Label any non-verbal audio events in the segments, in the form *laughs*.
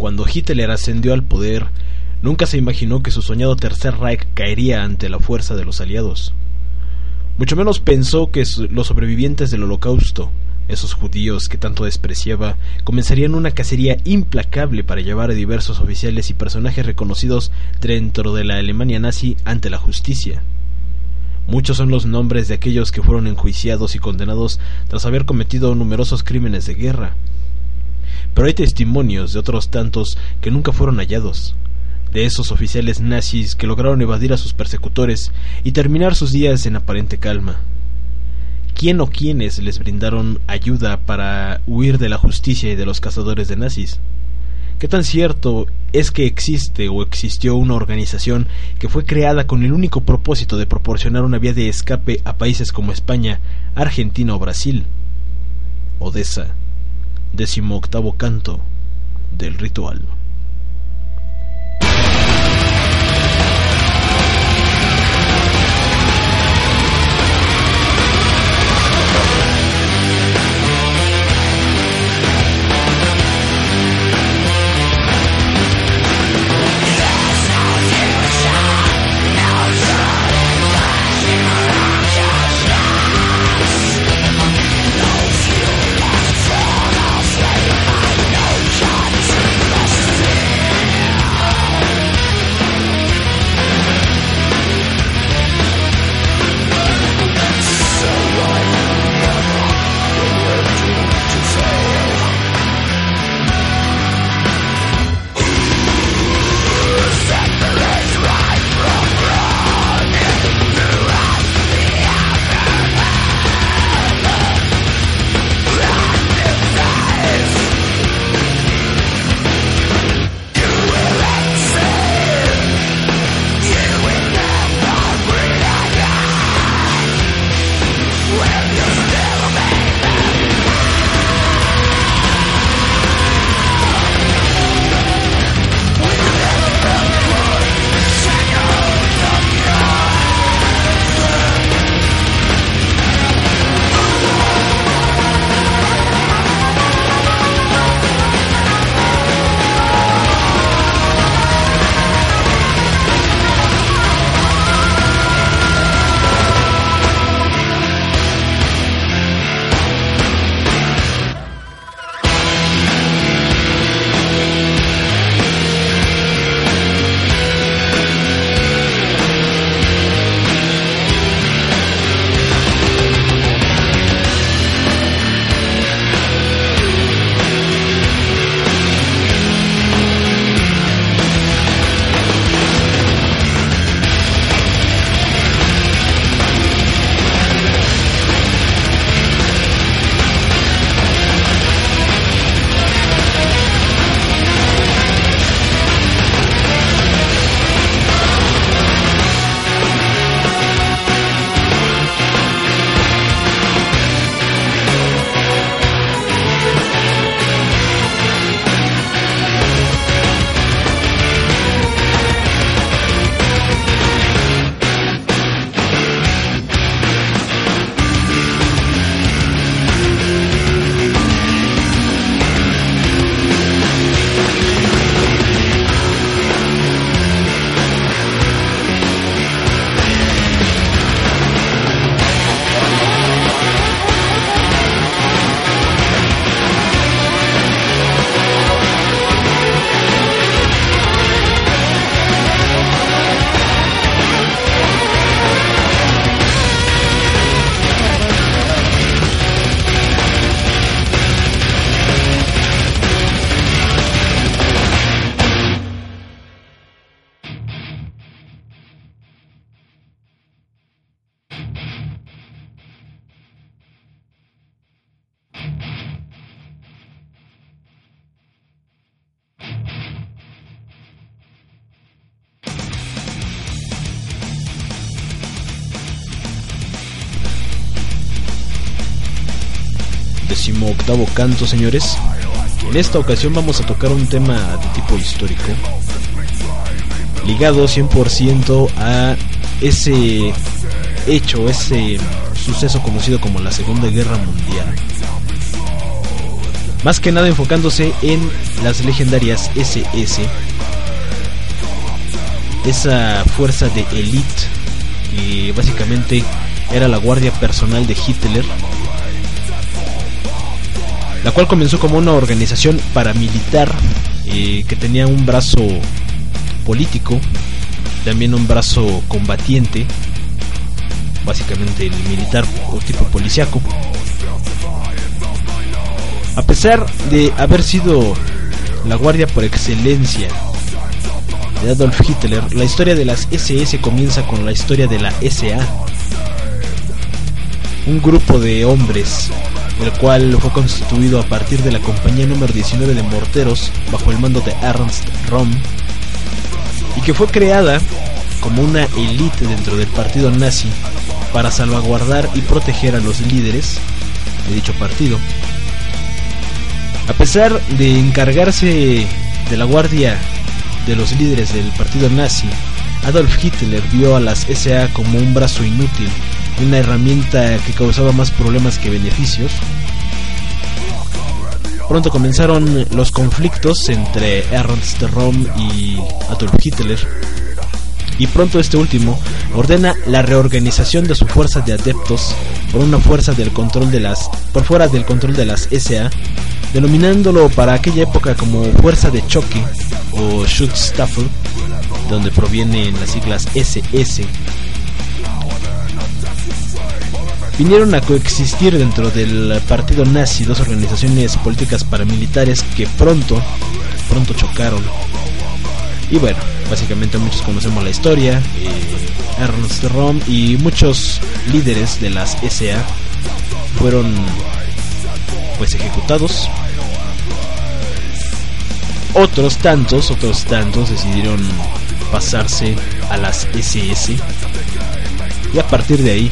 Cuando Hitler ascendió al poder, nunca se imaginó que su soñado Tercer Reich caería ante la fuerza de los aliados. Mucho menos pensó que los sobrevivientes del holocausto, esos judíos que tanto despreciaba, comenzarían una cacería implacable para llevar a diversos oficiales y personajes reconocidos dentro de la Alemania nazi ante la justicia. Muchos son los nombres de aquellos que fueron enjuiciados y condenados tras haber cometido numerosos crímenes de guerra. Pero hay testimonios de otros tantos que nunca fueron hallados, de esos oficiales nazis que lograron evadir a sus persecutores y terminar sus días en aparente calma. ¿Quién o quiénes les brindaron ayuda para huir de la justicia y de los cazadores de nazis? ¿Qué tan cierto es que existe o existió una organización que fue creada con el único propósito de proporcionar una vía de escape a países como España, Argentina o Brasil? Odessa, decimoctavo canto del ritual. Octavo canto, señores. En esta ocasión vamos a tocar un tema de tipo histórico, ligado 100% a ese hecho, ese suceso conocido como la Segunda Guerra Mundial. más que nada enfocándose en las legendarias SS, esa fuerza de élite que básicamente era la guardia personal de Hitler, la cual comenzó como una organización paramilitar eh, que tenía un brazo político, también un brazo combatiente, básicamente el militar o tipo policiaco. A pesar de haber sido la guardia por excelencia de Adolf Hitler, la historia de las SS comienza con la historia de la SA, un grupo de hombres, el cual fue constituido a partir de la compañía número 19 de morteros bajo el mando de Ernst Röhm, y que fue creada como una élite dentro del partido nazi para salvaguardar y proteger a los líderes de dicho partido. A pesar de encargarse de la guardia de los líderes del partido nazi, Adolf Hitler vio a las SA como un brazo inútil, una herramienta que causaba más problemas que beneficios. Pronto comenzaron los conflictos entre Ernst Röhm y Adolf Hitler, y pronto este último ordena la reorganización de su fuerza de adeptos por una fuerza del control de las por fuera del control de las SA, denominándolo para aquella época como fuerza de choque o Schutzstaffel, donde provienen las siglas SS. Vinieron a coexistir dentro del partido nazi dos organizaciones políticas paramilitares que pronto, pronto chocaron. Y bueno, básicamente muchos conocemos la historia. Eh, Ernst Röhm y muchos líderes de las SA fueron pues ejecutados. Otros tantos, otros tantos decidieron pasarse a las SS. Y a partir de ahí,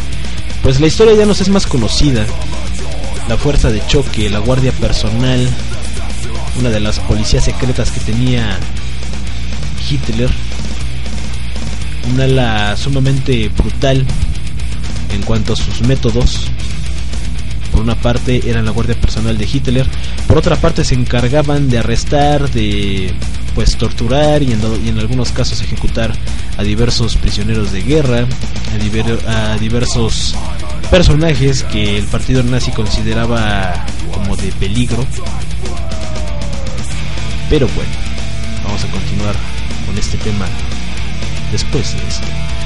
pues la historia ya nos es más conocida. La fuerza de choque, la guardia personal, una de las policías secretas que tenía Hitler, un ala sumamente brutal en cuanto a sus métodos. Por una parte eran la guardia personal de Hitler, por otra parte se encargaban de arrestar, de pues torturar y en, algunos casos ejecutar a diversos prisioneros de guerra, a, a diversos personajes que el partido nazi consideraba como de peligro. Pero bueno, vamos a continuar con este tema después de esto.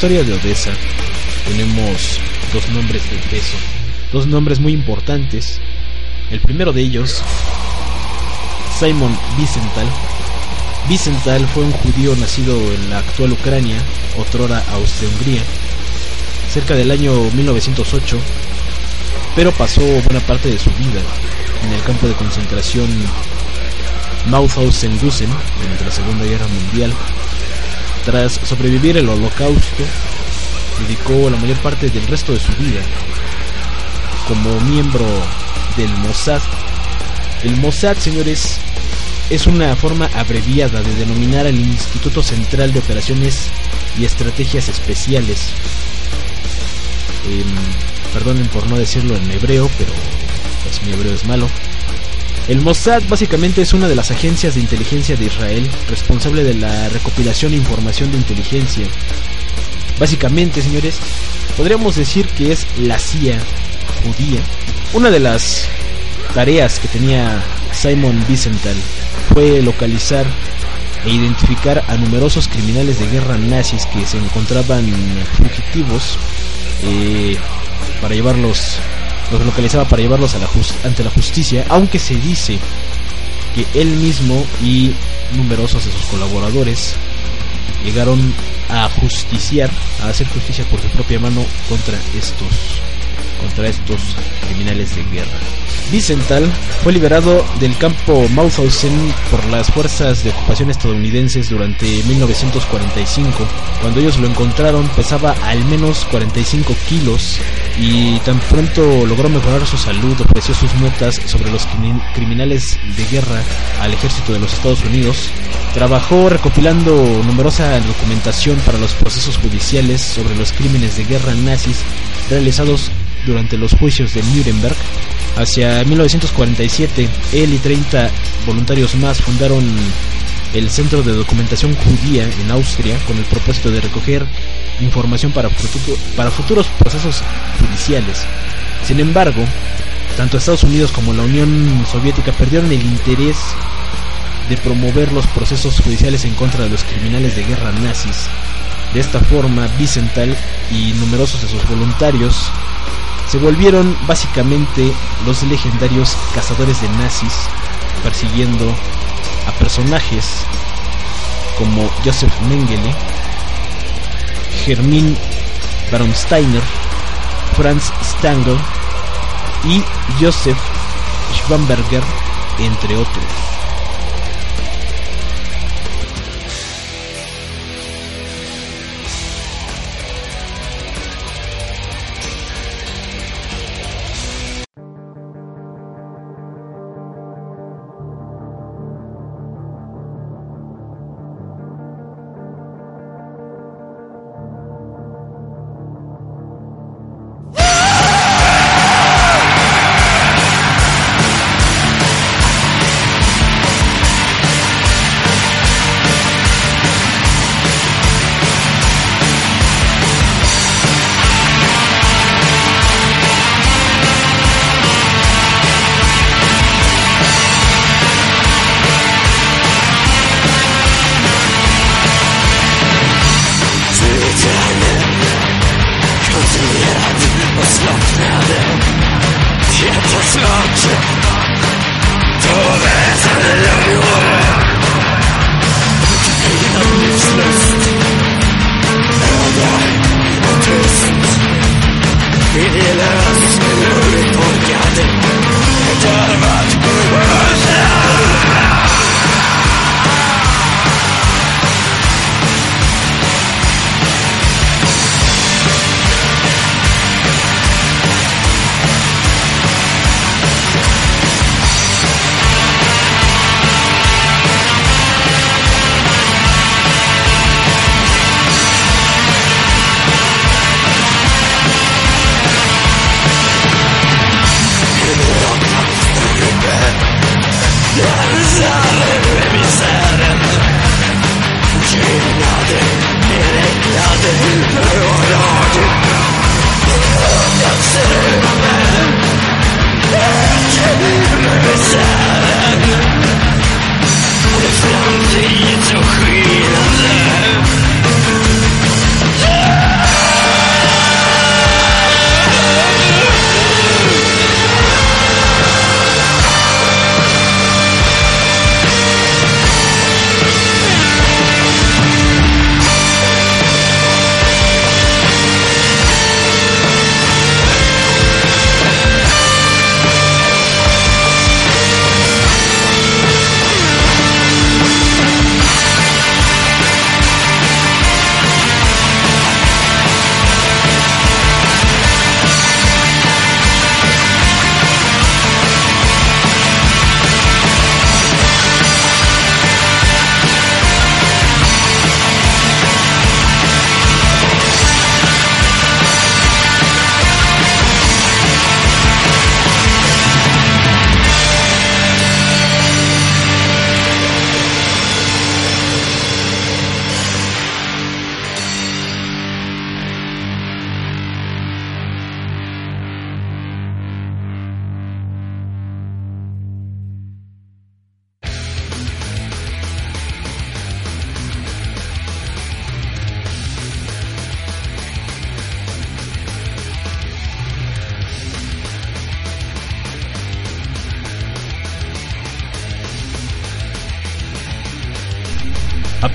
Historia de Odessa tenemos dos nombres de peso, dos nombres muy importantes. El primero de ellos, Simon Wiesenthal. Wiesenthal fue un judío nacido en la actual Ucrania, otrora Austria-Hungría, cerca del año 1908, pero pasó buena parte de su vida en el campo de concentración Mauthausen-Gusen durante la Segunda Guerra Mundial. Tras sobrevivir el holocausto, dedicó la mayor parte del resto de su vida como miembro del Mossad. El Mossad, señores, es una forma abreviada de denominar al Instituto Central de Operaciones y Estrategias Especiales. Em, perdonen por no decirlo en hebreo, pero pues mi hebreo es malo. El Mossad básicamente es una de las agencias de inteligencia de Israel responsable de la recopilación de información de inteligencia. Básicamente, señores, podríamos decir que es la CIA judía. Una de las tareas que tenía Simon Wiesenthal fue localizar e identificar a numerosos criminales de guerra nazis que se encontraban fugitivos eh, para llevarlos los localizaba para llevarlos a la ante la justicia, aunque se dice que él mismo y numerosos de sus colaboradores llegaron a justiciar, a hacer justicia por su propia mano contra estos contra estos criminales de guerra. Wiesenthal fue liberado del campo Mauthausen por las fuerzas de ocupación estadounidenses durante 1945. Cuando ellos lo encontraron pesaba al menos 45 kilos y tan pronto logró mejorar su salud ofreció sus notas sobre los criminales de guerra al ejército de los Estados Unidos. Trabajó recopilando numerosa documentación para los procesos judiciales sobre los crímenes de guerra nazis realizados durante los juicios de Nuremberg. Hacia 1947, él y 30 voluntarios más fundaron el Centro de Documentación Judía en Austria con el propósito de recoger información para, futuros procesos judiciales. Sin embargo, tanto Estados Unidos como la Unión Soviética perdieron el interés de promover los procesos judiciales en contra de los criminales de guerra nazis. De esta forma, Wiesenthal y numerosos de sus voluntarios se volvieron básicamente los legendarios cazadores de nazis, persiguiendo a personajes como Joseph Mengele, Germin Baronsteiner, Franz Stangl y Joseph Schwamberger, entre otros.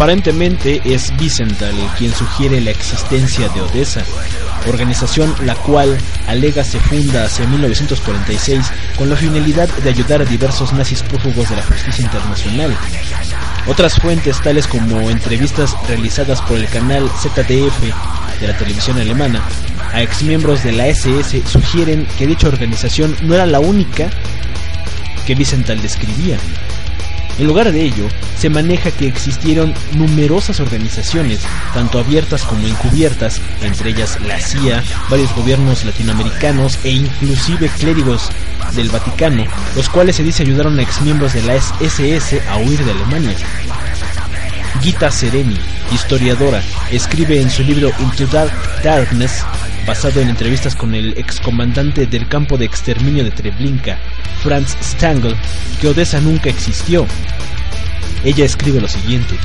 Aparentemente es Vicental quien sugiere la existencia de Odessa, organización la cual alega se funda hacia 1946 con la finalidad de ayudar a diversos nazis prófugos de la justicia internacional. Otras fuentes, tales como entrevistas realizadas por el canal ZDF de la televisión alemana a exmiembros de la SS, sugieren que dicha organización no era la única que Vicental describía. En lugar de ello, se maneja que existieron numerosas organizaciones, tanto abiertas como encubiertas, entre ellas la CIA, varios gobiernos latinoamericanos e inclusive clérigos del Vaticano, los cuales se dice ayudaron a exmiembros de la SS a huir de Alemania. Gita Sereni, historiadora, escribe en su libro Into Dark Darkness, basado en entrevistas con el excomandante del campo de exterminio de Treblinka, Franz Stangl, que Odessa nunca existió. Ella escribe lo siguiente.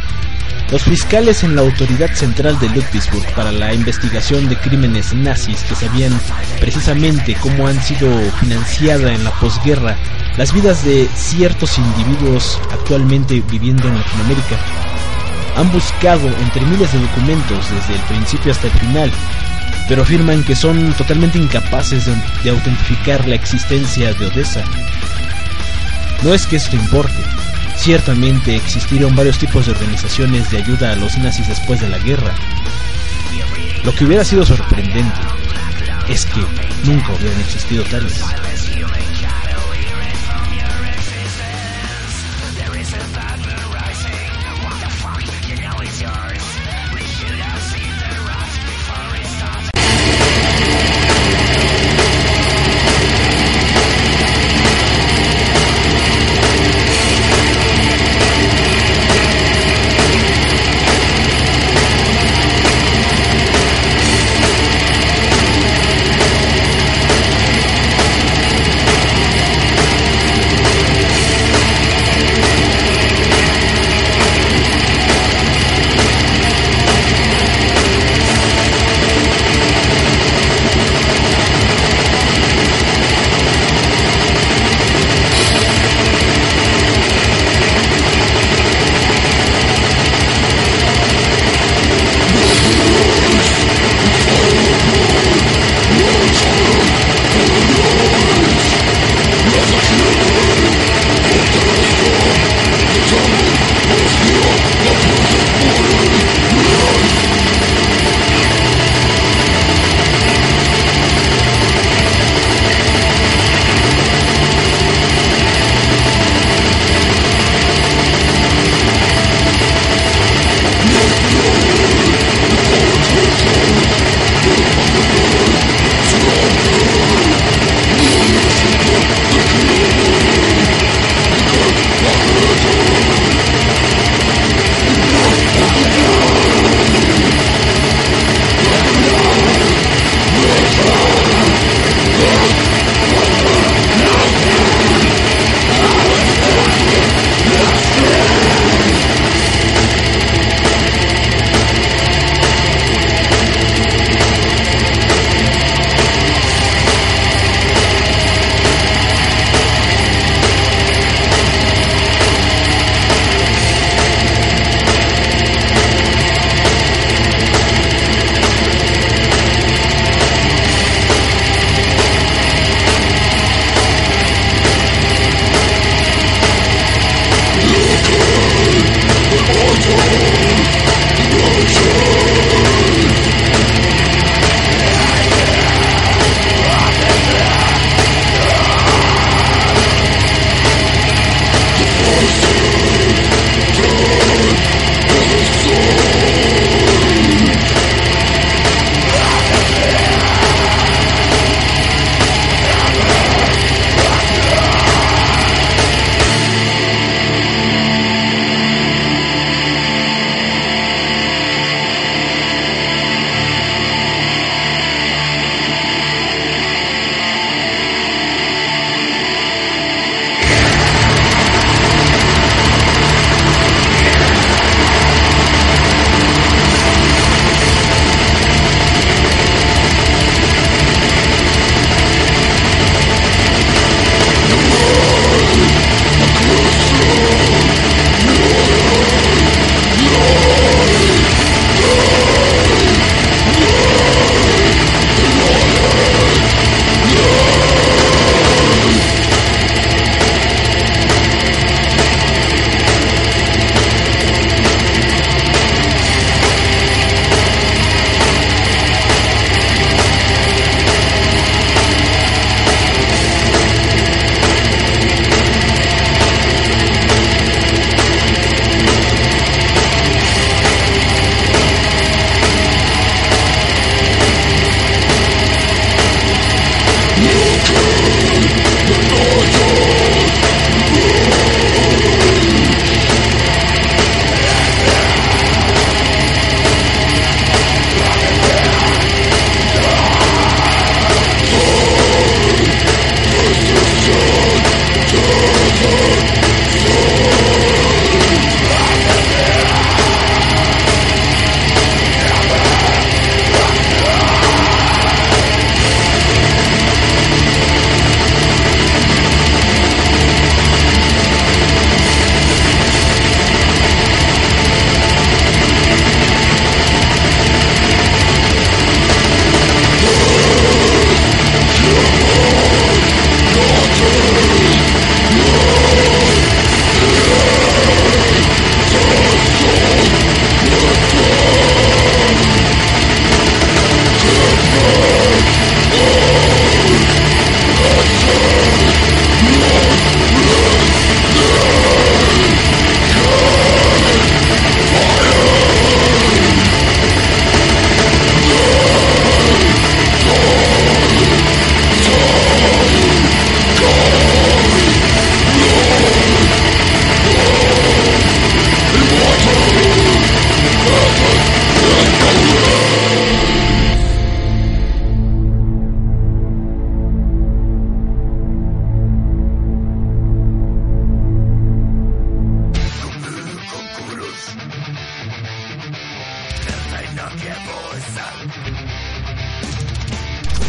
Los fiscales en la autoridad central de Ludwigsburg para la investigación de crímenes nazis que sabían precisamente cómo han sido financiada en la posguerra las vidas de ciertos individuos actualmente viviendo en Latinoamérica han buscado entre miles de documentos desde el principio hasta el final, pero afirman que son totalmente incapaces de, autentificar la existencia de Odessa. No es que esto importe, ciertamente existieron varios tipos de organizaciones de ayuda a los nazis después de la guerra. Lo que hubiera sido sorprendente es que nunca hubieran existido tales.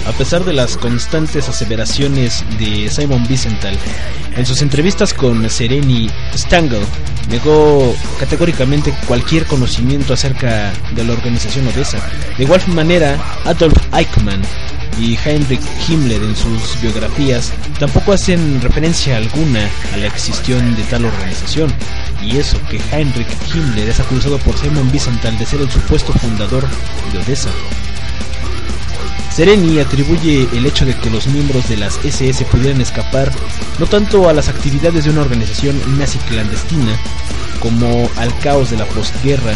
A pesar de las constantes aseveraciones de Simon Wiesenthal, en sus entrevistas con Sereni Stangl negó categóricamente cualquier conocimiento acerca de la organización Odessa. De igual manera, Adolf Eichmann y Heinrich Himmler en sus biografías tampoco hacen referencia alguna a la existión de tal organización. Y eso que Heinrich Himmler es acusado por Simon Wiesenthal de ser el supuesto fundador de Odessa. Sereni atribuye el hecho de que los miembros de las SS pudieran escapar no tanto a las actividades de una organización nazi clandestina, como al caos de la postguerra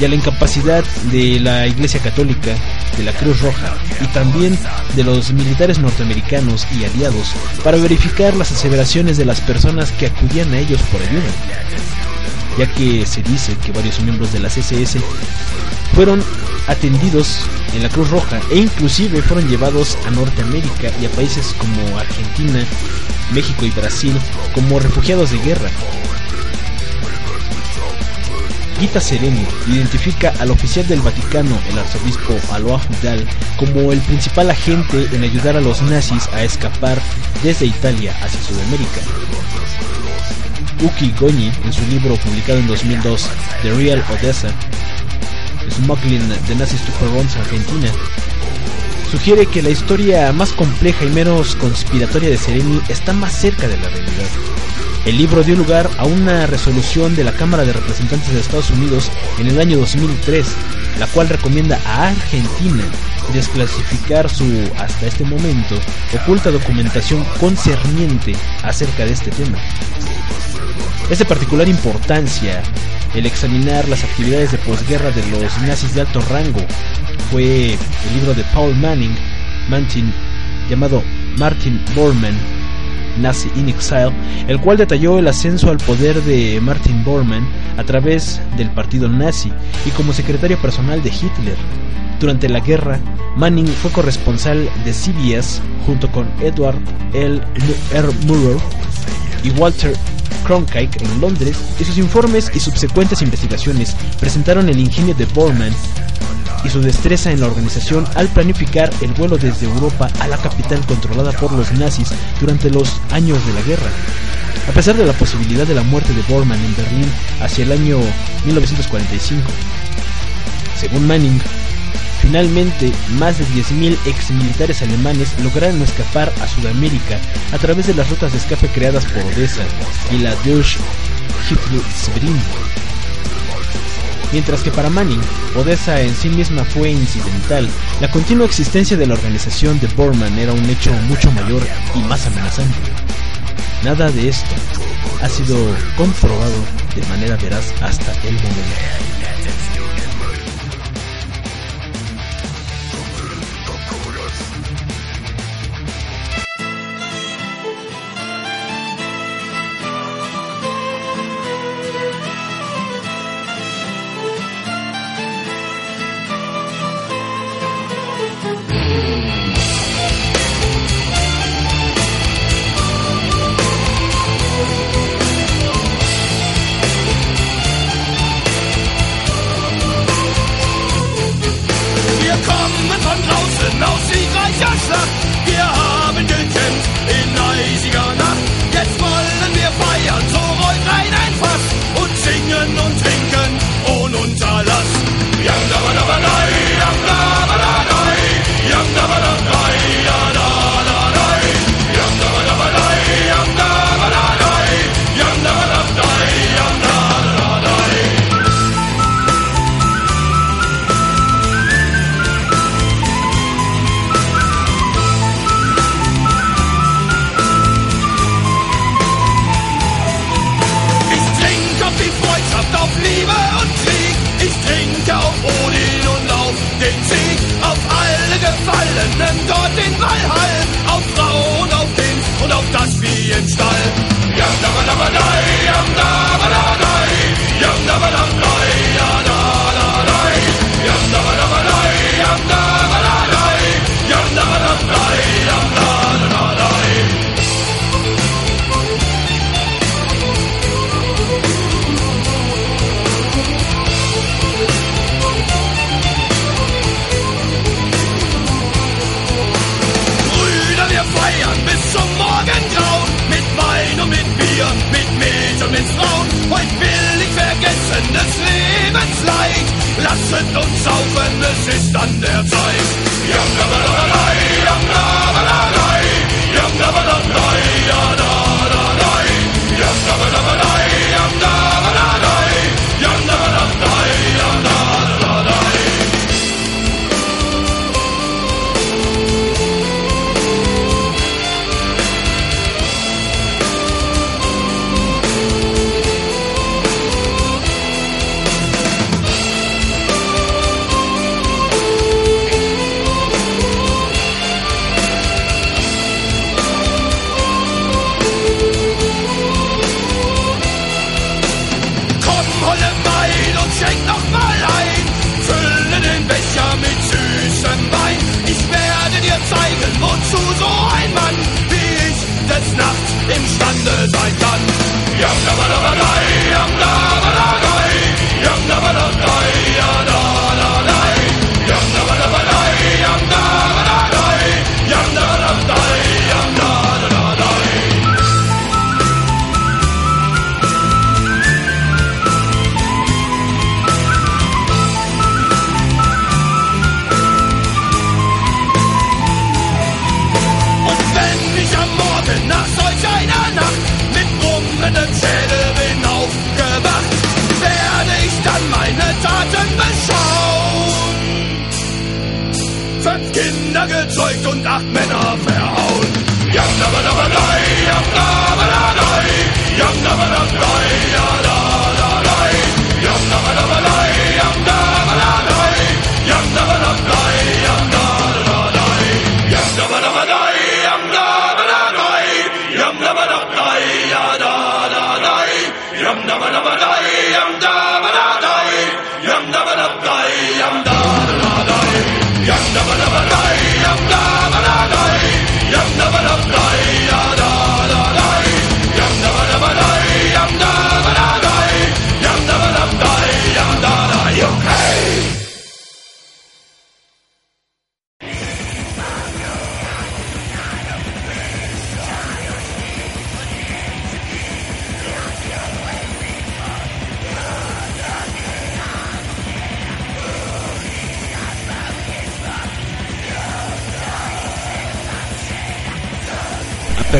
y a la incapacidad de la Iglesia Católica, de la Cruz Roja y también de los militares norteamericanos y aliados para verificar las aseveraciones de las personas que acudían a ellos por ayuda, ya que se dice que varios miembros de las SS fueron atendidos en la Cruz Roja e inclusive fueron llevados a Norteamérica y a países como Argentina, México y Brasil como refugiados de guerra. Gita Sereni identifica al oficial del Vaticano, el arzobispo Aloha Judal, como el principal agente en ayudar a los nazis a escapar desde Italia hacia Sudamérica. Uki Goñi, en su libro publicado en 2002, The Real Odessa, Smuggling de Nazis to Perons, Argentina, sugiere que la historia más compleja y menos conspiratoria de Sereni está más cerca de la realidad. El libro dio lugar a una resolución de la Cámara de Representantes de Estados Unidos en el año 2003, la cual recomienda a Argentina desclasificar su, hasta este momento, oculta documentación concerniente acerca de este tema. Es de particular importancia el examinar las actividades de posguerra de los nazis de alto rango. Fue el libro de Paul Manning, llamado Martin Bormann, Nazi in Exile, el cual detalló el ascenso al poder de Martin Bormann a través del partido nazi y como secretario personal de Hitler. Durante la guerra, Manning fue corresponsal de CBS junto con Edward L. R. Murrow y Walter Cronkite en Londres y sus informes y subsecuentes investigaciones presentaron el ingenio de Bormann y su destreza en la organización al planificar el vuelo desde Europa a la capital controlada por los nazis durante los años de la guerra. A pesar de la posibilidad de la muerte de Bormann en Berlín hacia el año 1945, según Manning, Finalmente, más de 10.000 exmilitares alemanes lograron escapar a Sudamérica a través de las rutas de escape creadas por Odessa y la Deutsche Hitler Mientras que para Manning, Odessa en sí misma fue incidental, la continua existencia de la organización de Bormann era un hecho mucho mayor y más amenazante. Nada de esto ha sido comprobado de manera veraz hasta el momento.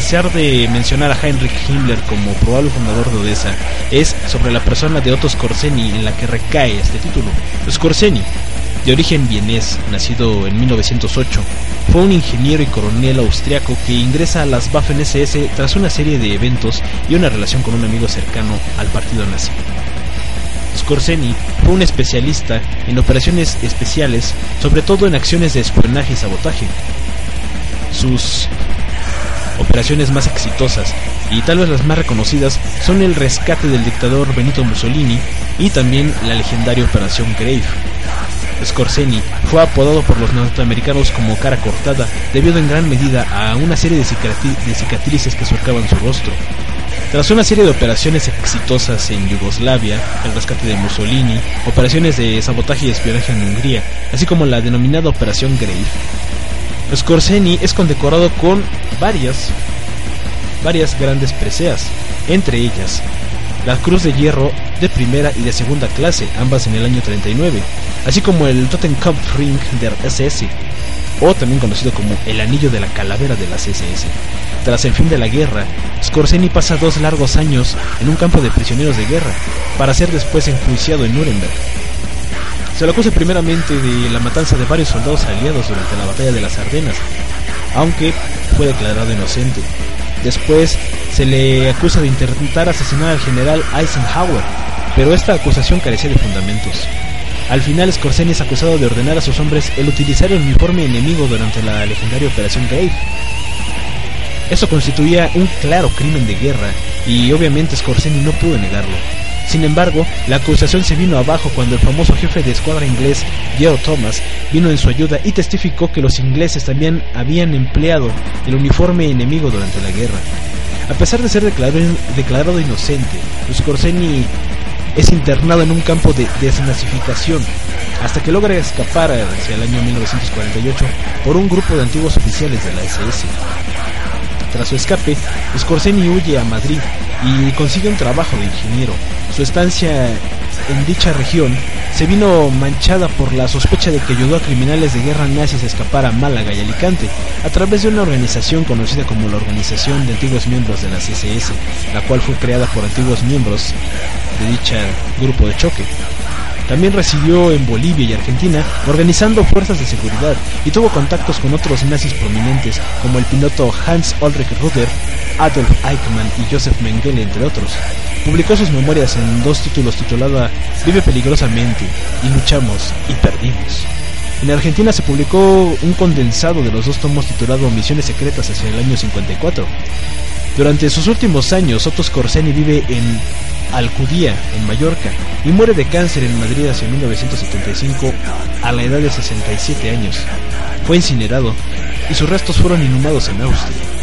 Pesar de mencionar a Heinrich Himmler como probable fundador de Odessa, es sobre la persona de Otto Skorzeny en la que recae este título. Skorzeny, de origen vienés, nacido en 1908, fue un ingeniero y coronel austriaco que ingresa a las Waffen SS tras una serie de eventos y una relación con un amigo cercano al partido nazi. Skorzeny fue un especialista en operaciones especiales, sobre todo en acciones de espionaje y sabotaje. Sus operaciones más exitosas y tal vez las más reconocidas son el rescate del dictador Benito Mussolini y también la legendaria Operación Grave. Skorzeny fue apodado por los norteamericanos como cara cortada debido en gran medida a una serie de, de cicatrices que surcaban su rostro. Tras una serie de operaciones exitosas en Yugoslavia, el rescate de Mussolini, operaciones de sabotaje y espionaje en Hungría, así como la denominada Operación Grave, Skorzeny es condecorado con varias, varias grandes preseas, entre ellas la Cruz de Hierro de primera y de segunda clase, ambas en el año 39, así como el Totenkopfring der SS, o también conocido como el Anillo de la Calavera de las SS. Tras el fin de la guerra, Skorzeny pasa dos largos años en un campo de prisioneros de guerra, para ser después enjuiciado en Nuremberg. Se lo acusa primeramente de la matanza de varios soldados aliados durante la batalla de las Ardenas, aunque fue declarado inocente. Después se le acusa de intentar asesinar al general Eisenhower, pero esta acusación carecía de fundamentos. Al final Skorzeny es acusado de ordenar a sus hombres el utilizar el uniforme enemigo durante la legendaria Operación Grave. Eso constituía un claro crimen de guerra y obviamente Skorzeny no pudo negarlo. Sin embargo, la acusación se vino abajo cuando el famoso jefe de escuadra inglés, Geo Thomas, vino en su ayuda y testificó que los ingleses también habían empleado el uniforme enemigo durante la guerra. A pesar de ser declarado, declarado inocente, Skorzeny es internado en un campo de desnazificación hasta que logra escapar hacia el año 1948 por un grupo de antiguos oficiales de la SS. Tras su escape, Skorzeny huye a Madrid y consigue un trabajo de ingeniero. Su estancia en dicha región se vino manchada por la sospecha de que ayudó a criminales de guerra nazis a escapar a Málaga y Alicante a través de una organización conocida como la Organización de Antiguos Miembros de las SS, la cual fue creada por antiguos miembros de dicha grupo de choque. También residió en Bolivia y Argentina organizando fuerzas de seguridad y tuvo contactos con otros nazis prominentes como el piloto Hans Ulrich Ruder, Adolf Eichmann y Joseph Mengele, entre otros. Publicó sus memorias en dos títulos titulada Vive peligrosamente y luchamos y perdimos. En Argentina se publicó un condensado de los dos tomos titulado Misiones Secretas hacia el año 54. Durante sus últimos años, Otto Scorseni vive en Alcudía, en Mallorca, y muere de cáncer en Madrid hacia 1975 a la edad de 67 años. Fue incinerado y sus restos fueron inhumados en Austria.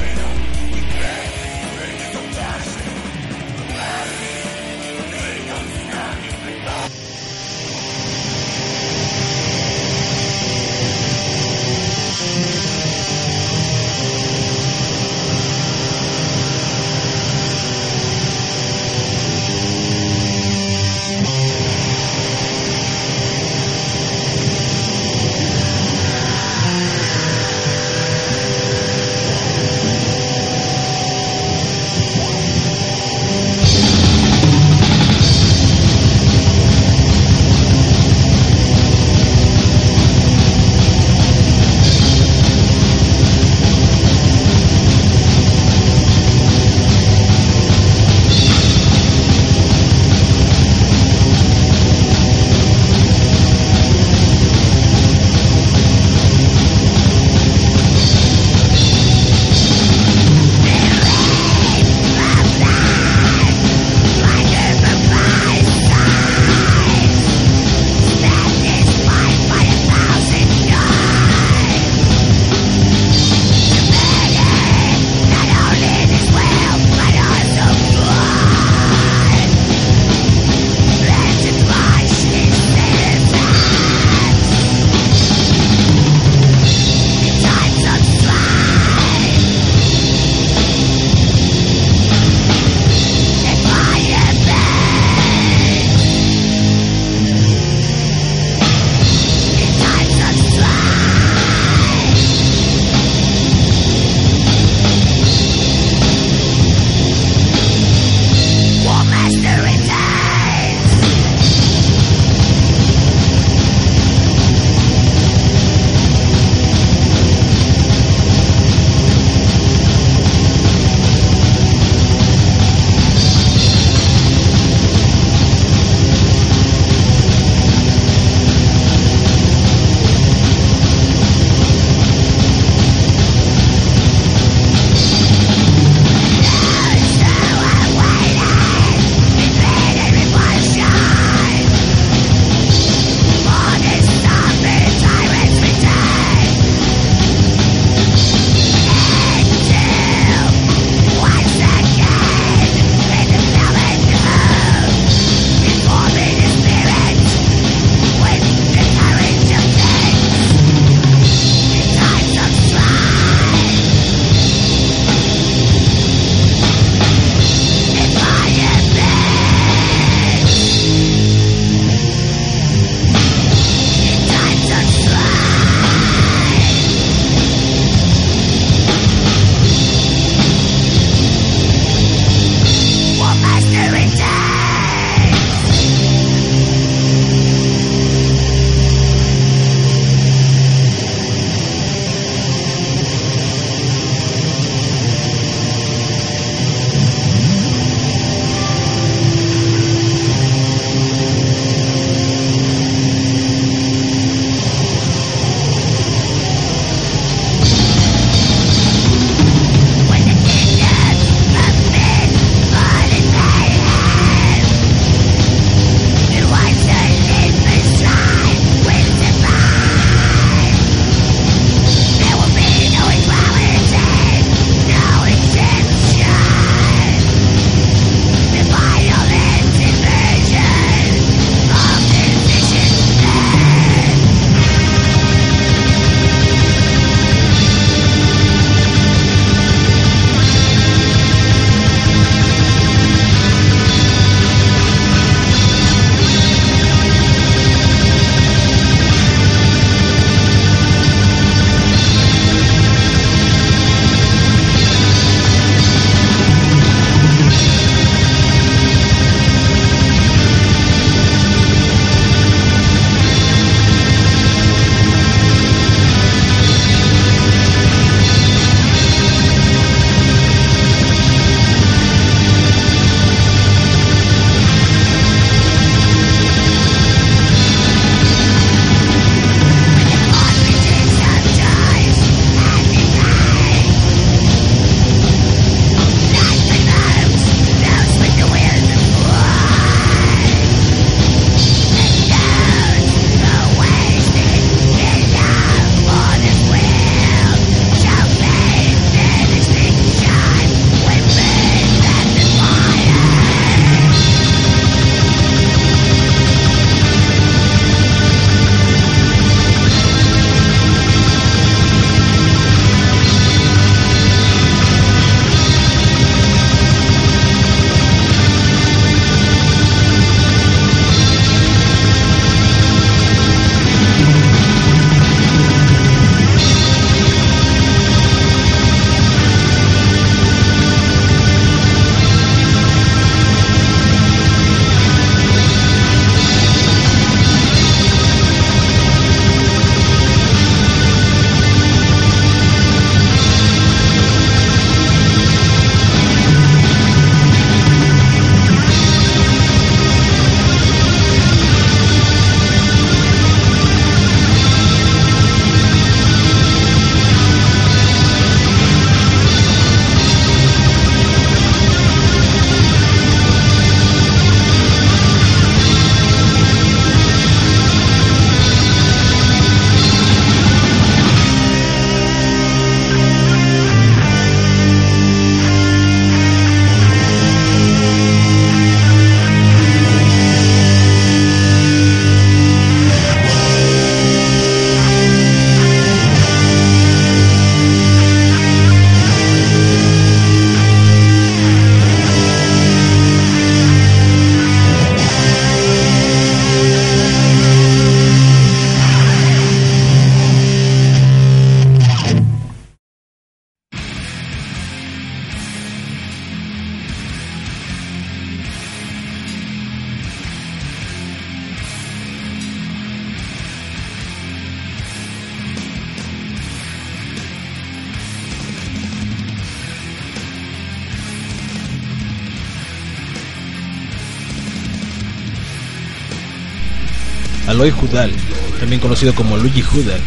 Aloy Judal, también conocido como Luigi Judal,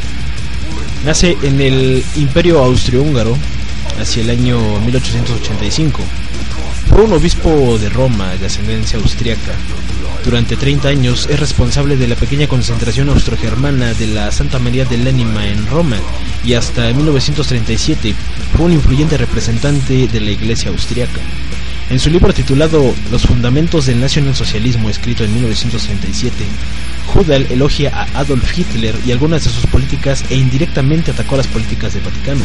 nace en el Imperio Austrohúngaro hacia el año 1885. Fue un obispo de Roma de ascendencia austriaca. Durante 30 años es responsable de la pequeña concentración austrogermana de la Santa María del Ánima en Roma y hasta 1937 fue un influyente representante de la Iglesia austriaca. En su libro titulado Los fundamentos del nacionalsocialismo, escrito en 1937, Hudal elogia a Adolf Hitler y algunas de sus políticas e indirectamente atacó las políticas del Vaticano.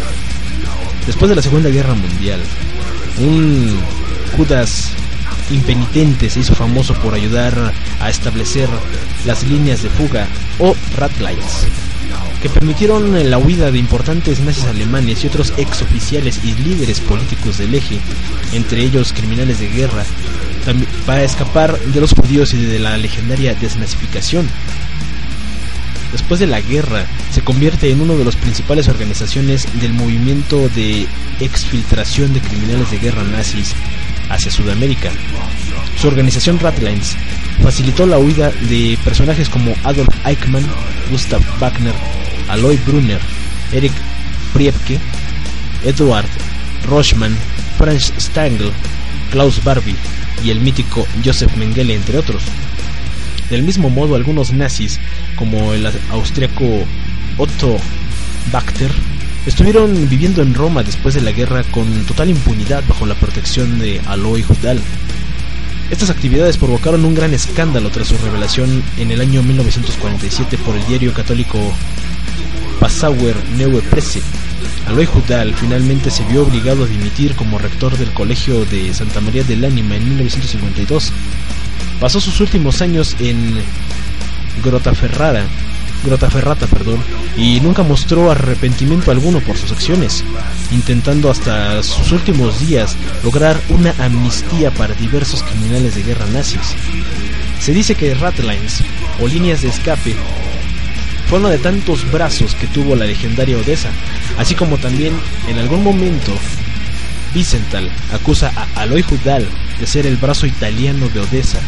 Después de la Segunda Guerra Mundial, un Judas impenitente se hizo famoso por ayudar a establecer las líneas de fuga o Ratlines, que permitieron la huida de importantes nazis alemanes y otros exoficiales y líderes políticos del eje, entre ellos criminales de guerra, para escapar de los judíos y de la legendaria desnazificación. Después de la guerra, se convierte en una de las principales organizaciones del movimiento de exfiltración de criminales de guerra nazis hacia Sudamérica. Su organización Ratlines facilitó la huida de personajes como Adolf Eichmann, Gustav Wagner, Aloy Brunner, Eric Priebke, Edward Rochman, Franz Stangl, Klaus Barbie y el mítico Joseph Mengele, entre otros. Del mismo modo, algunos nazis, como el austriaco Otto Bachter, estuvieron viviendo en Roma después de la guerra con total impunidad bajo la protección de Aloy Judal. Estas actividades provocaron un gran escándalo tras su revelación en el año 1947 por el diario católico Passauer Neue Presse. Aloy Judal finalmente se vio obligado a dimitir como rector del Colegio de Santa María del Ánima en 1952. Pasó sus últimos años en Grotaferrara, Grotaferrata, perdón, y nunca mostró arrepentimiento alguno por sus acciones, intentando hasta sus últimos días lograr una amnistía para diversos criminales de guerra nazis. Se dice que Ratlines, o líneas de escape, fue uno de tantos brazos que tuvo la legendaria Odessa, así como también en algún momento Vicental acusa a Aloy Judal de ser el brazo italiano de Odessa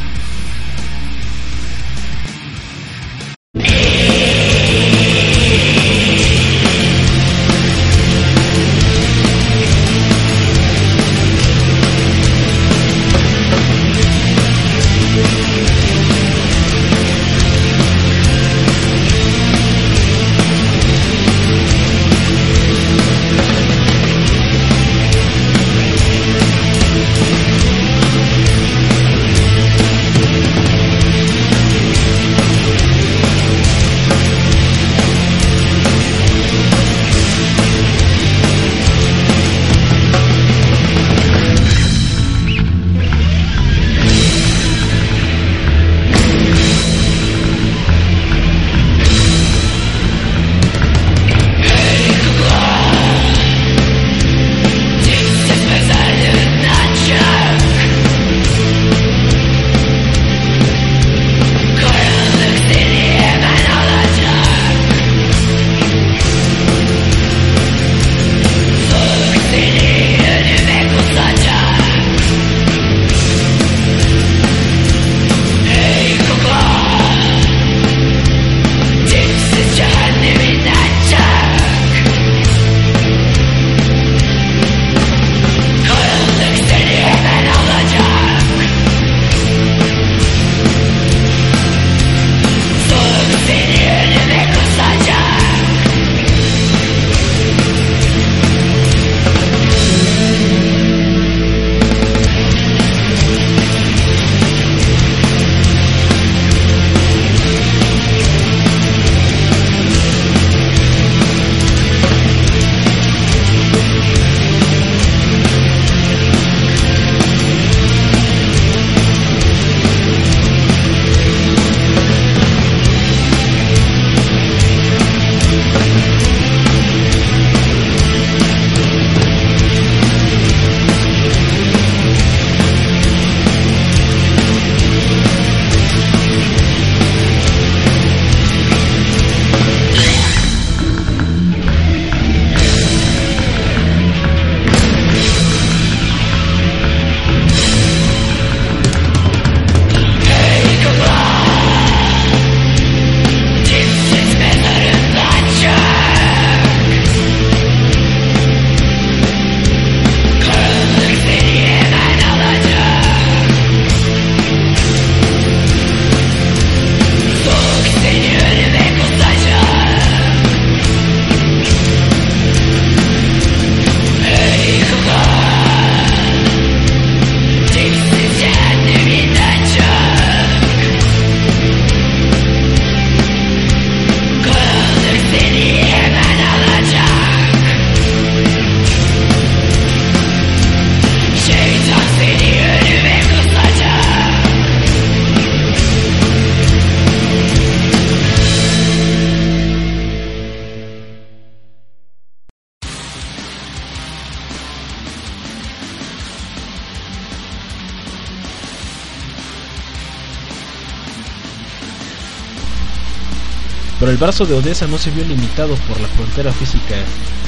brazo de Odessa no se vio limitado por la frontera física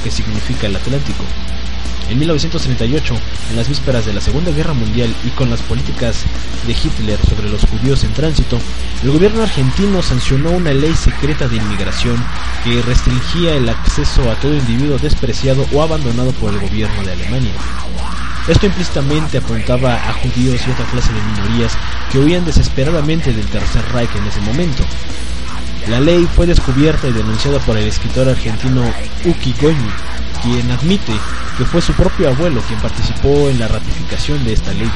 que significa el Atlántico. En 1938, en las vísperas de la Segunda Guerra Mundial y con las políticas de Hitler sobre los judíos en tránsito, el gobierno argentino sancionó una ley secreta de inmigración que restringía el acceso a todo individuo despreciado o abandonado por el gobierno de Alemania. Esto implícitamente apuntaba a judíos y otra clase de minorías que huían desesperadamente del Tercer Reich en ese momento. La ley fue descubierta y denunciada por el escritor argentino Uki Goñi, quien admite que fue su propio abuelo quien participó en la ratificación de esta ley.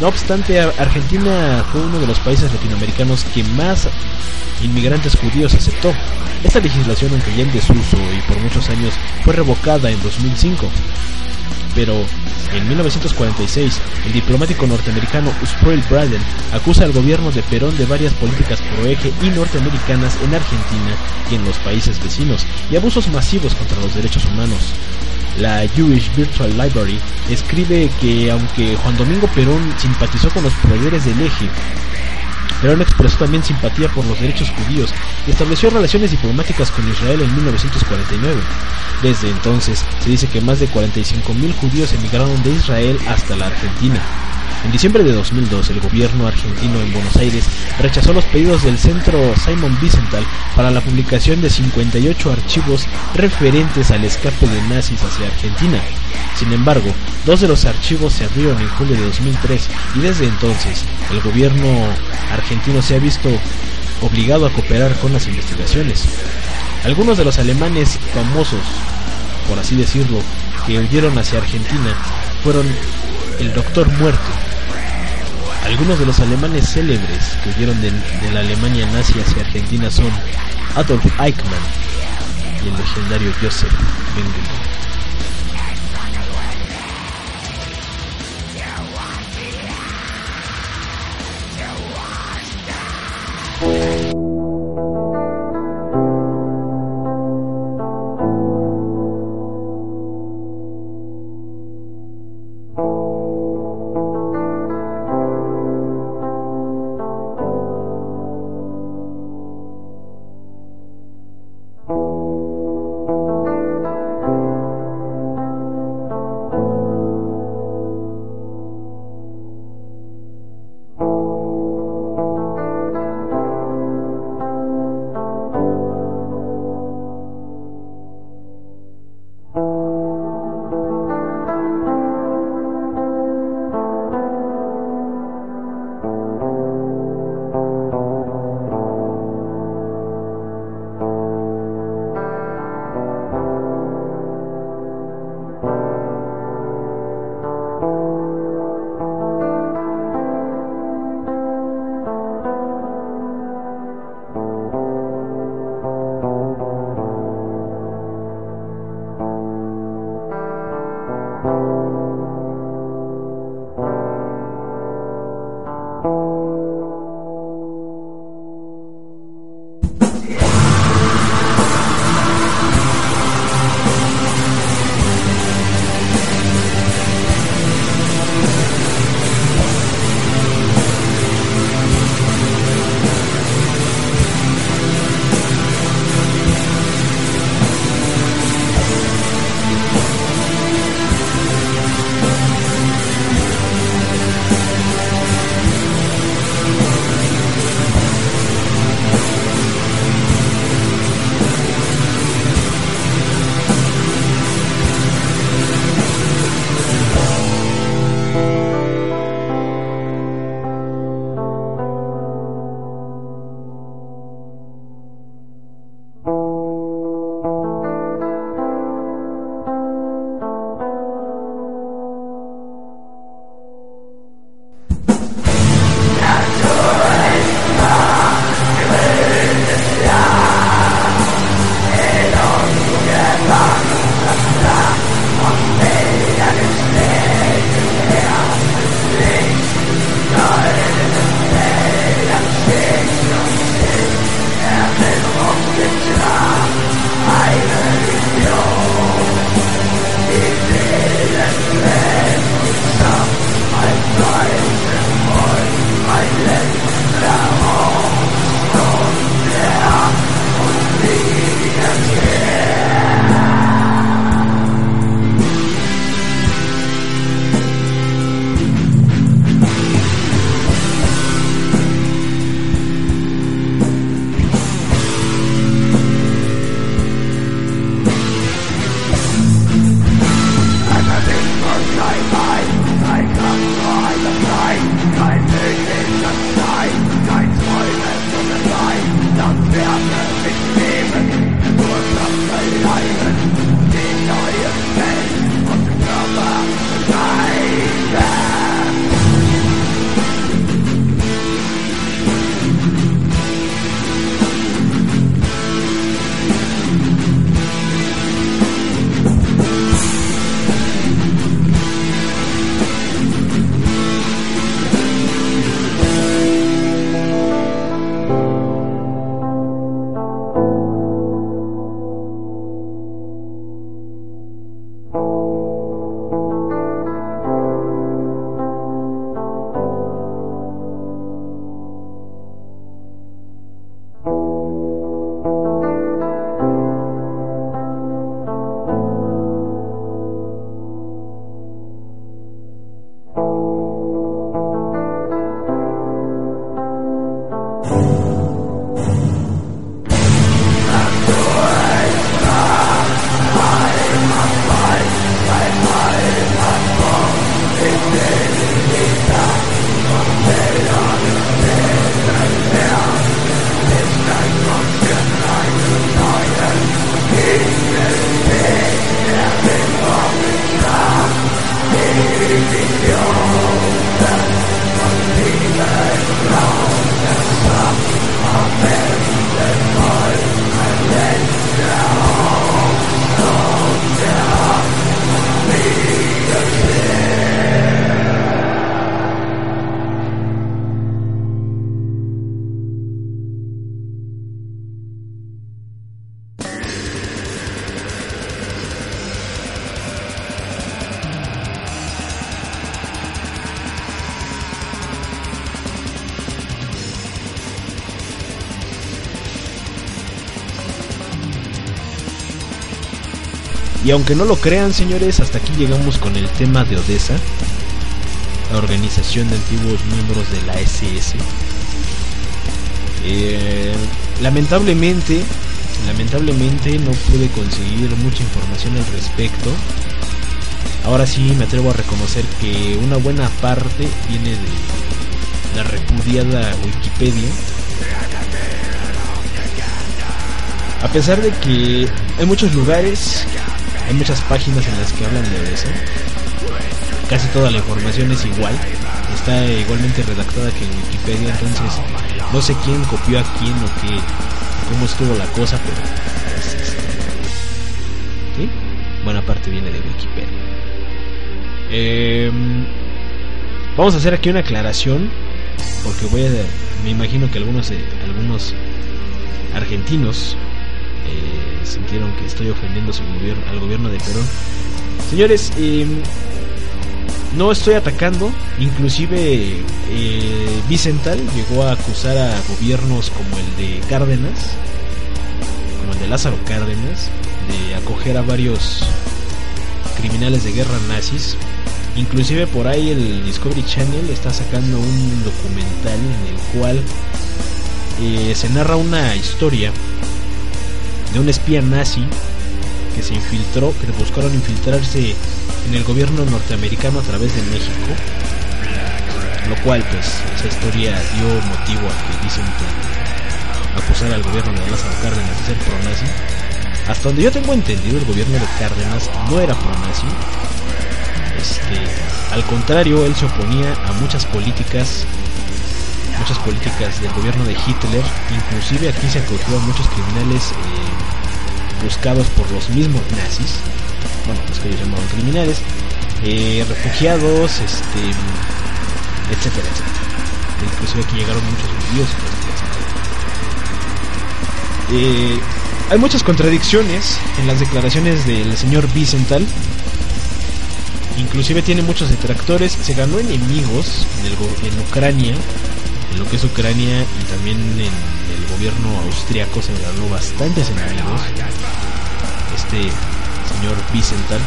No obstante, Argentina fue uno de los países latinoamericanos que más inmigrantes judíos aceptó. Esta legislación, aunque ya en desuso y por muchos años, fue revocada en 2005 pero en 1946 el diplomático norteamericano Sproul Braden acusa al gobierno de Perón de varias políticas pro-eje y norteamericanas en Argentina y en los países vecinos y abusos masivos contra los derechos humanos. La Jewish Virtual Library escribe que aunque Juan Domingo Perón simpatizó con los poderes del eje, Perón expresó también simpatía por los derechos judíos y estableció relaciones diplomáticas con Israel en 1949. Desde entonces, se dice que más de 45.000 judíos emigraron de Israel hasta la Argentina. En diciembre de 2002, el gobierno argentino en Buenos Aires rechazó los pedidos del centro Simon Wiesenthal para la publicación de 58 archivos referentes al escape de nazis hacia Argentina. Sin embargo, dos de los archivos se abrieron en julio de 2003 y desde entonces el gobierno argentino se ha visto obligado a cooperar con las investigaciones. Algunos de los alemanes famosos, por así decirlo, que huyeron hacia Argentina fueron el Doctor Muerte. Algunos de los alemanes célebres que huyeron de, la Alemania nazi hacia Argentina son Adolf Eichmann y el legendario Joseph Mengele. Y aunque no lo crean, señores, hasta aquí llegamos con el tema de Odessa, la organización de antiguos miembros de la SS. Eh, lamentablemente, lamentablemente no pude conseguir mucha información al respecto. Ahora sí me atrevo a reconocer que una buena parte viene de la repudiada Wikipedia. A pesar de que hay muchos lugares, hay muchas páginas en las que hablan de eso, casi toda la información es igual, está igualmente redactada que en Wikipedia, entonces no sé quién copió a quién o qué, cómo estuvo la cosa, pero ¿sí? buena parte viene de Wikipedia. Eh, vamos a hacer aquí una aclaración, porque voy a, me imagino que algunos, eh, algunos argentinos sintieron que estoy ofendiendo su gobierno, al gobierno de Perón. Señores, eh, no estoy atacando, inclusive eh, Vicental llegó a acusar a gobiernos como el de Cárdenas, como el de Lázaro Cárdenas, de acoger a varios criminales de guerra nazis. Inclusive por ahí el Discovery Channel está sacando un documental en el cual eh, se narra una historia de un espía nazi que se infiltró, que buscaron infiltrarse en el gobierno norteamericano a través de México, lo cual pues esa historia dio motivo a que dicen que acusar al gobierno de Lázaro Cárdenas de ser pro-nazi. Hasta donde yo tengo entendido el gobierno de Cárdenas no era pro-nazi. Este, al contrario, él se oponía a muchas políticas muchas políticas del gobierno de Hitler, inclusive aquí se acogió a muchos criminales eh, buscados por los mismos nazis, bueno, los que ellos llamaban criminales, eh, refugiados, este, etcétera. Inclusive aquí llegaron muchos judíos. Eh, hay muchas contradicciones en las declaraciones del señor Vicental. Inclusive tiene muchos detractores. Se ganó enemigos en Ucrania, en lo que es Ucrania y también en el gobierno austriaco se ganó bastantes enemigos. Este señor Vicental.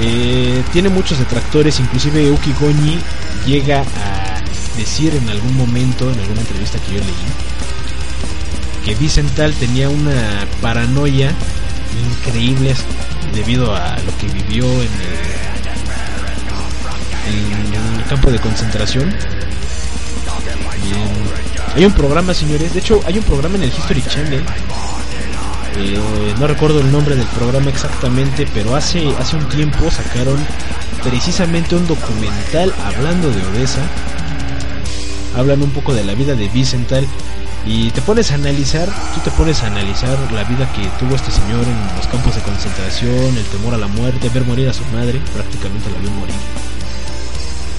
Eh, tiene muchos detractores, inclusive Uki Goñi llega a decir en algún momento, en alguna entrevista que yo leí, que Vicental tenía una paranoia increíble debido a lo que vivió en el, campo de concentración. Hay un programa, señores, de hecho hay un programa en el History Channel eh, no recuerdo el nombre del programa exactamente, pero hace, hace un tiempo sacaron precisamente un documental hablando de Odessa. Hablan un poco de la vida de Vicental y te pones a analizar, tú te pones a analizar la vida que tuvo este señor en los campos de concentración, el temor a la muerte, ver morir a su madre, prácticamente la vio morir.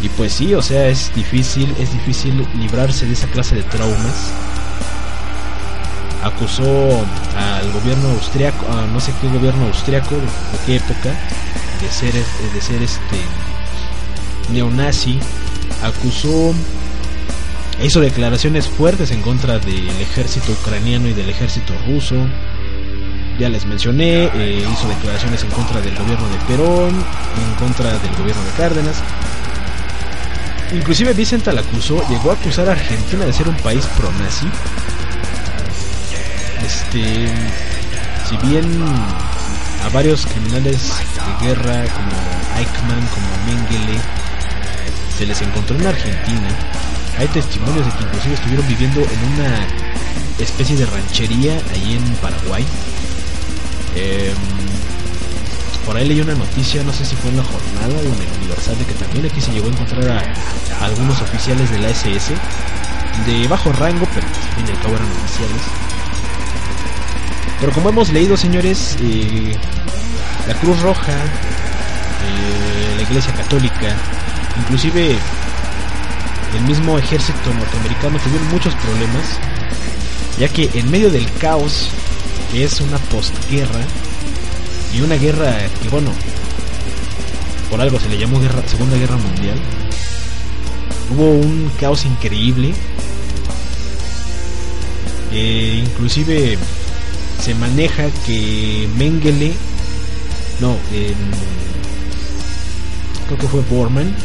Y pues sí, o sea, es difícil, es difícil librarse de esa clase de traumas acusó al gobierno austriaco, a no sé qué gobierno austriaco, de, qué época, de ser, de ser este neonazi, acusó, hizo declaraciones fuertes en contra del ejército ucraniano y del ejército ruso. Ya les mencioné, eh, hizo declaraciones en contra del gobierno de Perón, en contra del gobierno de Cárdenas. Inclusive Vicental acusó, llegó a acusar a Argentina de ser un país pro-nazi este, si bien a varios criminales de guerra como Eichmann, como Mengele, se les encontró en Argentina, hay testimonios de que inclusive estuvieron viviendo en una especie de ranchería ahí en Paraguay. Eh, por ahí leí una noticia, no sé si fue en la jornada o en el Universal, de que también aquí se llegó a encontrar a, algunos oficiales de la SS, de bajo rango, pero al fin y al cabo eran oficiales. Pero como hemos leído, señores, eh, la Cruz Roja, eh, la Iglesia Católica, inclusive el mismo ejército norteamericano tuvieron muchos problemas, ya que en medio del caos, que es una postguerra, y una guerra que, bueno, por algo se le llamó guerra, Segunda Guerra Mundial, hubo un caos increíble, eh, inclusive se maneja que Mengele, no, creo que fue Borman.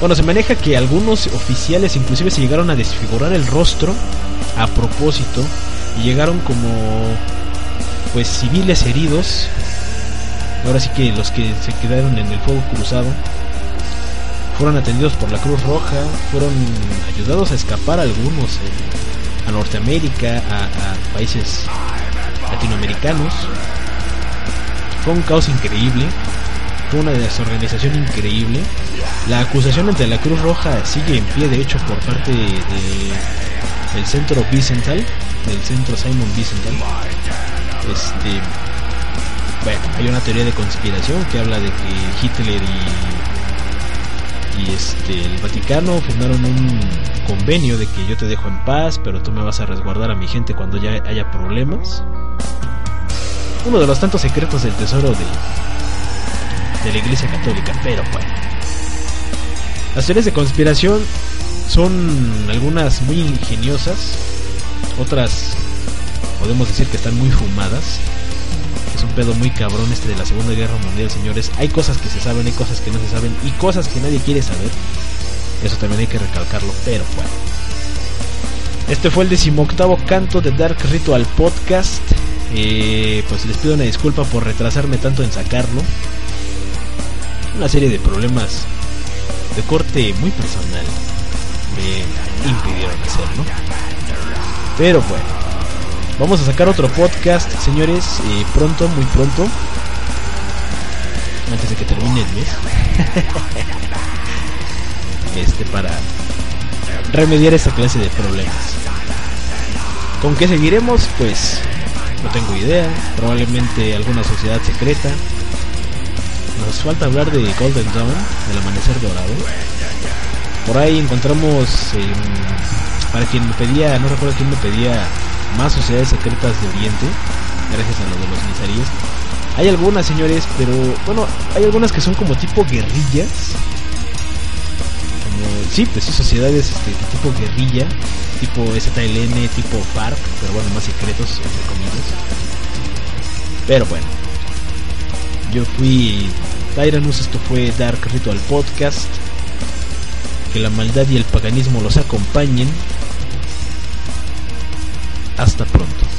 Bueno, se maneja que algunos oficiales inclusive se llegaron a desfigurar el rostro a propósito y llegaron como pues civiles heridos. Ahora sí que los que se quedaron en el fuego cruzado fueron atendidos por la Cruz Roja, fueron ayudados a escapar algunos eh, a Norteamérica, a, países latinoamericanos. Fue un caos increíble, fue una desorganización increíble. La acusación ante la Cruz Roja sigue en pie, de hecho, por parte de, del centro Bicental, del centro Simon Bicental. Este, bueno, hay una teoría de conspiración que habla de que Hitler y, y este, el Vaticano firmaron un convenio de que yo te dejo en paz, pero tú me vas a resguardar a mi gente cuando ya haya problemas. Uno de los tantos secretos del tesoro de, de la Iglesia Católica, pero bueno. Las teorías de conspiración son algunas muy ingeniosas, otras podemos decir que están muy fumadas. Es un pedo muy cabrón este de la Segunda Guerra Mundial, señores. Hay cosas que se saben, hay cosas que no se saben y cosas que nadie quiere saber. Eso también hay que recalcarlo, pero bueno. Este fue el decimoctavo canto de Dark Ritual Podcast. Eh, pues les pido una disculpa por retrasarme tanto en sacarlo. Una serie de problemas de corte muy personal me impidieron hacerlo. Pero bueno, vamos a sacar otro podcast, señores, eh, pronto, muy pronto. Antes de que termine el mes. *laughs* este, para remediar esta clase de problemas. ¿Con qué seguiremos? Pues no tengo idea. Probablemente alguna sociedad secreta. Nos falta hablar de Golden Dawn, del amanecer dorado. Por ahí encontramos, eh, para quien me pedía, no recuerdo quién me pedía más sociedades secretas de Oriente, gracias a lo de los nizaríes. Hay algunas, señores, pero bueno, hay algunas que son como tipo guerrillas. Como, sí, pues sí, sociedades este, tipo guerrilla, tipo ZLN, tipo FARC, pero bueno, más secretos, entre comillas. Pero bueno, yo fui Tyrannus, esto fue Dark Ritual Podcast. Que la maldad y el paganismo los acompañen. Hasta pronto.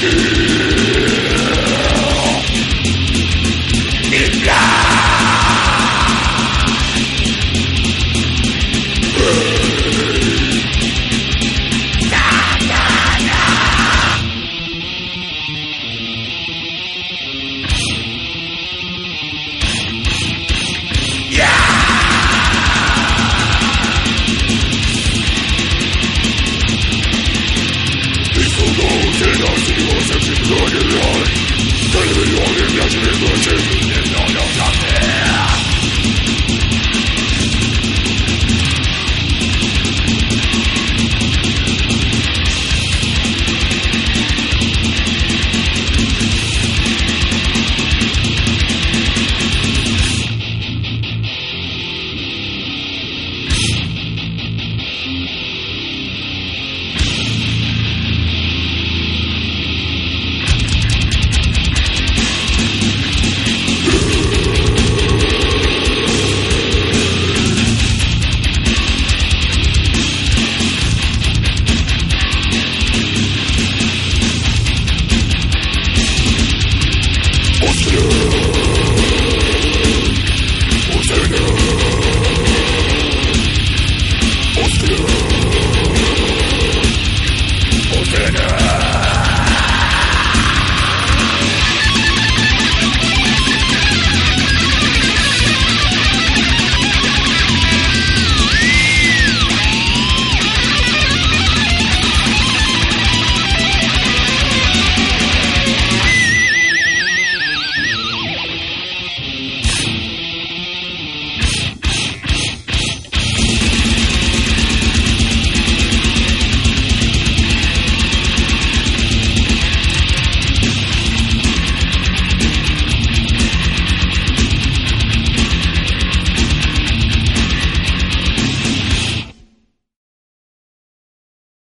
Thank you.